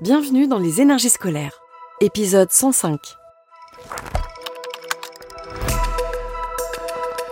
Bienvenue dans les énergies scolaires, épisode 105.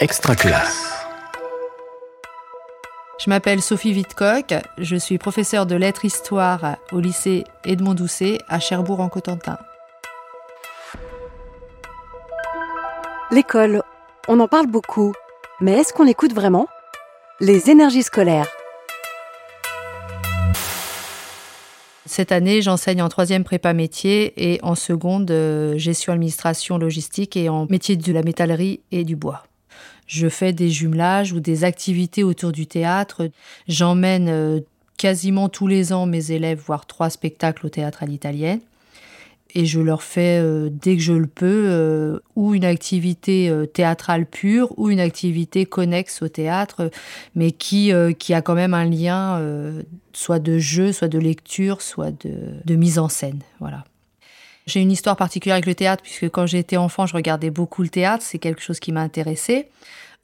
Extra classe. Je m'appelle Sophie Wittcock, je suis professeure de lettres histoire au lycée Edmond Doucet à Cherbourg en Cotentin. L'école, on en parle beaucoup, mais est-ce qu'on l'écoute vraiment Les énergies scolaires. Cette année, j'enseigne en troisième prépa métier et en seconde euh, gestion administration logistique et en métier de la métallerie et du bois. Je fais des jumelages ou des activités autour du théâtre. J'emmène euh, quasiment tous les ans mes élèves voir trois spectacles au théâtre à l'italienne et je leur fais euh, dès que je le peux euh, ou une activité euh, théâtrale pure ou une activité connexe au théâtre mais qui, qui a quand même un lien soit de jeu, soit de lecture, soit de, de mise en scène. Voilà. J'ai une histoire particulière avec le théâtre puisque quand j'étais enfant, je regardais beaucoup le théâtre, c'est quelque chose qui m'a intéressé.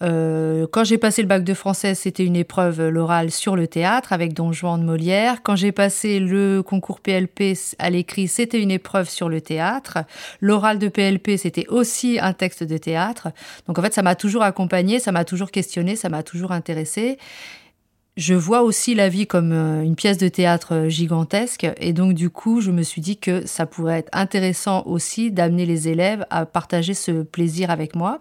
Euh, quand j'ai passé le bac de français, c'était une épreuve l'oral sur le théâtre avec Don Juan de Molière. Quand j'ai passé le concours PLP à l'écrit, c'était une épreuve sur le théâtre. L'oral de PLP, c'était aussi un texte de théâtre. Donc en fait, ça m'a toujours accompagné, ça m'a toujours questionné, ça m'a toujours intéressé. Je vois aussi la vie comme euh, une pièce de théâtre gigantesque et donc du coup, je me suis dit que ça pourrait être intéressant aussi d'amener les élèves à partager ce plaisir avec moi.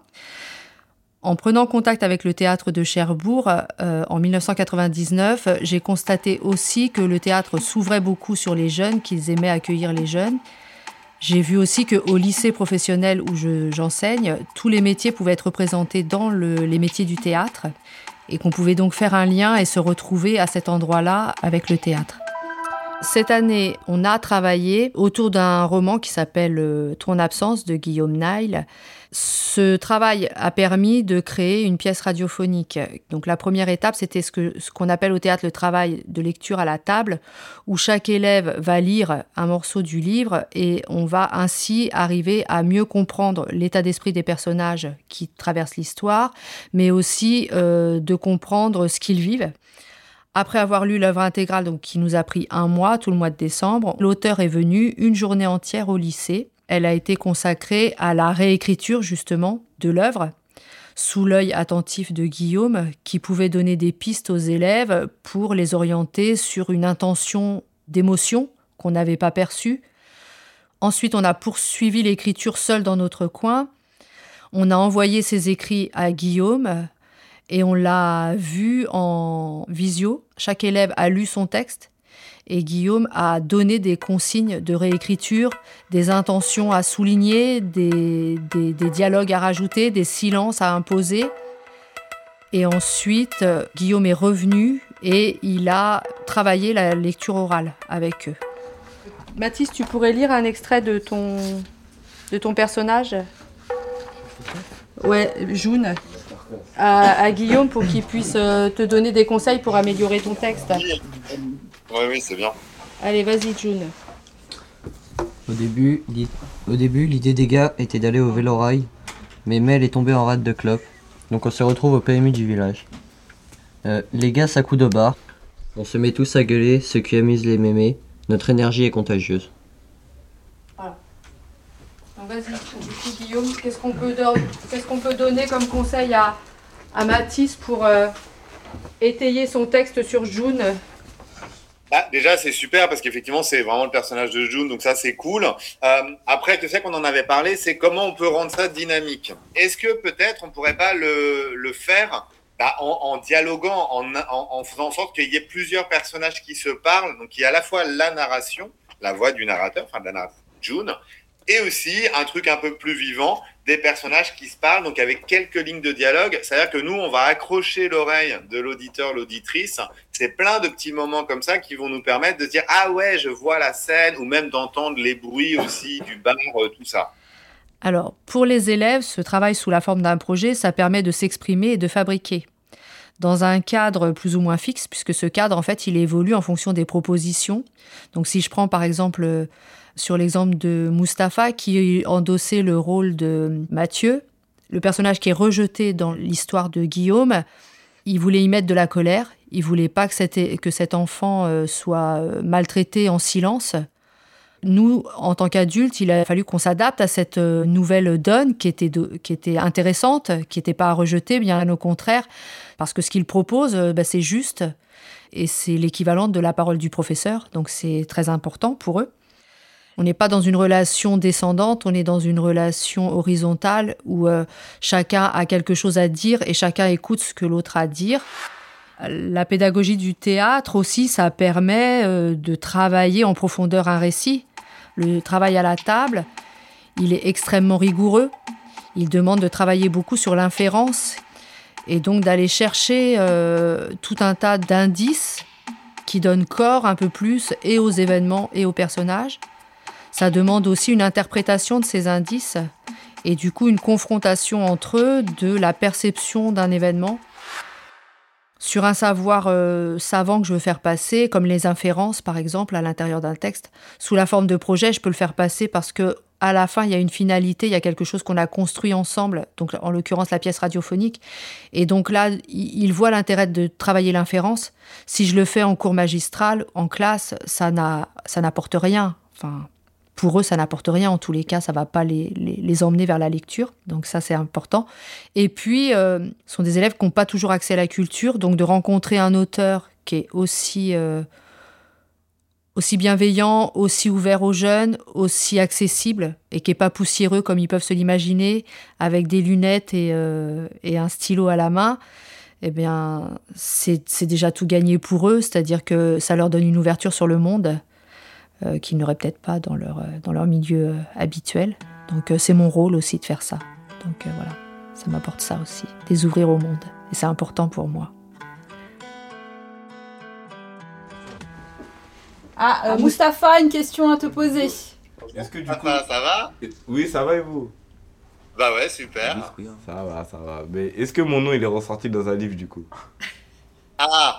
En prenant contact avec le théâtre de Cherbourg euh, en 1999, j'ai constaté aussi que le théâtre s'ouvrait beaucoup sur les jeunes, qu'ils aimaient accueillir les jeunes. J'ai vu aussi qu'au lycée professionnel où j'enseigne, tous les métiers pouvaient être représentés dans les métiers du théâtre et qu'on pouvait donc faire un lien et se retrouver à cet endroit-là avec le théâtre. Cette année, on a travaillé autour d'un roman qui s'appelle euh, Ton absence de Guillaume Nile ce travail a permis de créer une pièce radiophonique. Donc la première étape, c'était ce qu'on ce appelle au théâtre le travail de lecture à la table, où chaque élève va lire un morceau du livre et on va ainsi arriver à mieux comprendre l'état d'esprit des personnages qui traversent l'histoire, mais aussi euh, de comprendre ce qu'ils vivent. Après avoir lu l'œuvre intégrale, donc qui nous a pris un mois, tout le mois de décembre, l'auteur est venu une journée entière au lycée elle a été consacrée à la réécriture justement de l'œuvre, sous l'œil attentif de Guillaume, qui pouvait donner des pistes aux élèves pour les orienter sur une intention d'émotion qu'on n'avait pas perçue. Ensuite, on a poursuivi l'écriture seul dans notre coin. On a envoyé ces écrits à Guillaume et on l'a vu en visio. Chaque élève a lu son texte et Guillaume a donné des consignes de réécriture, des intentions à souligner, des, dialogues à rajouter, des silences à imposer. Et ensuite, Guillaume est revenu et il a travaillé la lecture orale avec eux. Mathis, tu pourrais lire un extrait de ton, de ton personnage? Ouais, June. À, Guillaume pour qu'il puisse euh, te donner des conseils pour améliorer ton texte. Oui, oui, c'est bien. Allez, vas-y, June. Au début, au début, l'idée des gars était d'aller au vélorail, mais Mel est tombée en rate de clope, donc on se retrouve au PMU du village. Euh, les gars, ça coup de barre. On se met tous à gueuler, ce qui amuse les mémés. Notre énergie est contagieuse. Voilà. Donc vas-y, du coup, Guillaume, qu'est-ce qu'on peut, qu'on peut, donner comme conseil à, à Mathis pour euh, étayer son texte sur June? Déjà, c'est super parce qu'effectivement, c'est vraiment le personnage de June, donc ça, c'est cool. Euh, après, tu sais qu'on en avait parlé, c'est comment on peut rendre ça dynamique. Est-ce que peut-être on pourrait pas le, faire bah, en, dialoguant, en, en, faisant en sorte qu'il y ait plusieurs personnages qui se parlent, donc il y a à la fois la narration, la voix du narrateur, enfin de la narration, June, et aussi un truc un peu plus vivant, des personnages qui se parlent, donc avec quelques lignes de dialogue. C'est-à-dire que nous, on va accrocher l'oreille de l'auditeur, l'auditrice. C'est plein de petits moments comme ça qui vont nous permettre de dire ah ouais, je vois la scène, ou même d'entendre les bruits aussi du bar, euh, tout ça. Alors, pour les élèves, ce travail sous la forme d'un projet, ça permet de s'exprimer et de fabriquer dans un cadre plus ou moins fixe, puisque ce cadre, en fait, il évolue en fonction des propositions. Donc, si je prends par exemple sur l'exemple de Mustapha qui endossait le rôle de Mathieu, le personnage qui est rejeté dans l'histoire de Guillaume. Il voulait y mettre de la colère, il voulait pas que, que cet enfant euh, soit euh, maltraité en silence. Nous, en tant qu'adultes, il a fallu qu'on s'adapte à cette euh, nouvelle donne qui était, intéressante, qui n'était pas à rejeter, bien au contraire, parce que ce qu'il propose, euh, bah, c'est juste et c'est l'équivalent de la parole du professeur, donc c'est très important pour eux. On n'est pas dans une relation descendante, on est dans une relation horizontale où euh, chacun a quelque chose à dire et chacun écoute ce que l'autre a à dire. La pédagogie du théâtre aussi, ça permet de travailler en profondeur un récit. Le travail à la table, il est extrêmement rigoureux. Il demande de travailler beaucoup sur l'inférence et donc d'aller chercher euh, tout un tas d'indices qui donnent corps un peu plus et aux événements et aux personnages. Ça demande aussi une interprétation de ces indices et du coup une confrontation entre eux de la perception d'un événement sur un savoir euh, savant que je veux faire passer, comme les inférences par exemple à l'intérieur d'un texte. Sous la forme de projet, je peux le faire passer parce que à la fin, il y a une finalité, il y a quelque chose qu'on a construit ensemble, donc en l'occurrence la pièce radiophonique. Et donc là, il voit l'intérêt de travailler l'inférence. Si je le fais en cours magistral, en classe, ça n'apporte rien. Enfin, pour eux, ça n'apporte rien. En tous les cas, ça va pas les, les, emmener vers la lecture. Donc ça, c'est important. Et puis, euh, ce sont des élèves qui n'ont pas toujours accès à la culture. Donc de rencontrer un auteur qui est aussi, euh, aussi bienveillant, aussi ouvert aux jeunes, aussi accessible et qui n'est pas poussiéreux comme ils peuvent se l'imaginer, avec des lunettes et, euh, et, un stylo à la main, eh bien, c'est déjà tout gagné pour eux. C'est-à-dire que ça leur donne une ouverture sur le monde. Euh, qu'ils n'auraient peut-être pas dans leur, euh, dans leur milieu euh, habituel. Donc c'est mon rôle aussi de faire ça. Donc voilà, ça m'apporte ça aussi, des ouvrir au monde. Et c'est important pour moi. Ah, euh, Mustapha, une question à te poser. Est-ce que du coup... ça va? Oui, ça va et vous? Bah ouais, super. Ça va, ça va. Mais est-ce que mon nom il est ressorti dans un livre du coup? Ah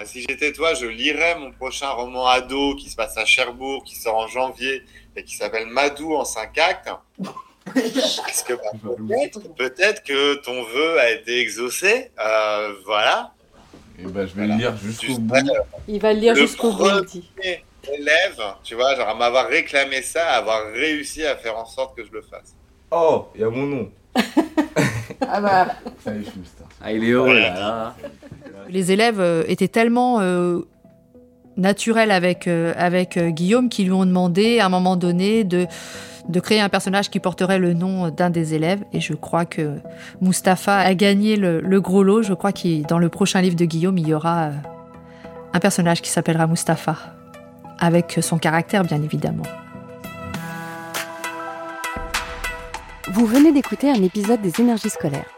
ah, si j'étais toi, je lirais mon prochain roman ado qui se passe à Cherbourg, qui sort en janvier et qui s'appelle Madou en 5 actes. Parce que bah, peut-être que ton vœu a été exaucé. Euh, voilà. Et eh ben, je vais le lire jusqu'au bout. Il va le lire jusqu'au bout. élève, tu vois, genre à m'avoir réclamé ça, à avoir réussi à faire en sorte que je le fasse. Oh, il y a mon nom. ah bah. Ça y est, je suis Ah, il est heureux là. Les élèves euh, étaient tellement euh, naturels avec, euh, Guillaume qu'ils lui ont demandé à un moment donné de, de créer un personnage qui porterait le nom d'un des élèves. Et je crois que Mustapha a gagné le, le gros lot. Je crois que dans le prochain livre de Guillaume, il y aura un personnage qui s'appellera Mustapha, avec son caractère bien évidemment. Vous venez d'écouter un épisode des énergies scolaires.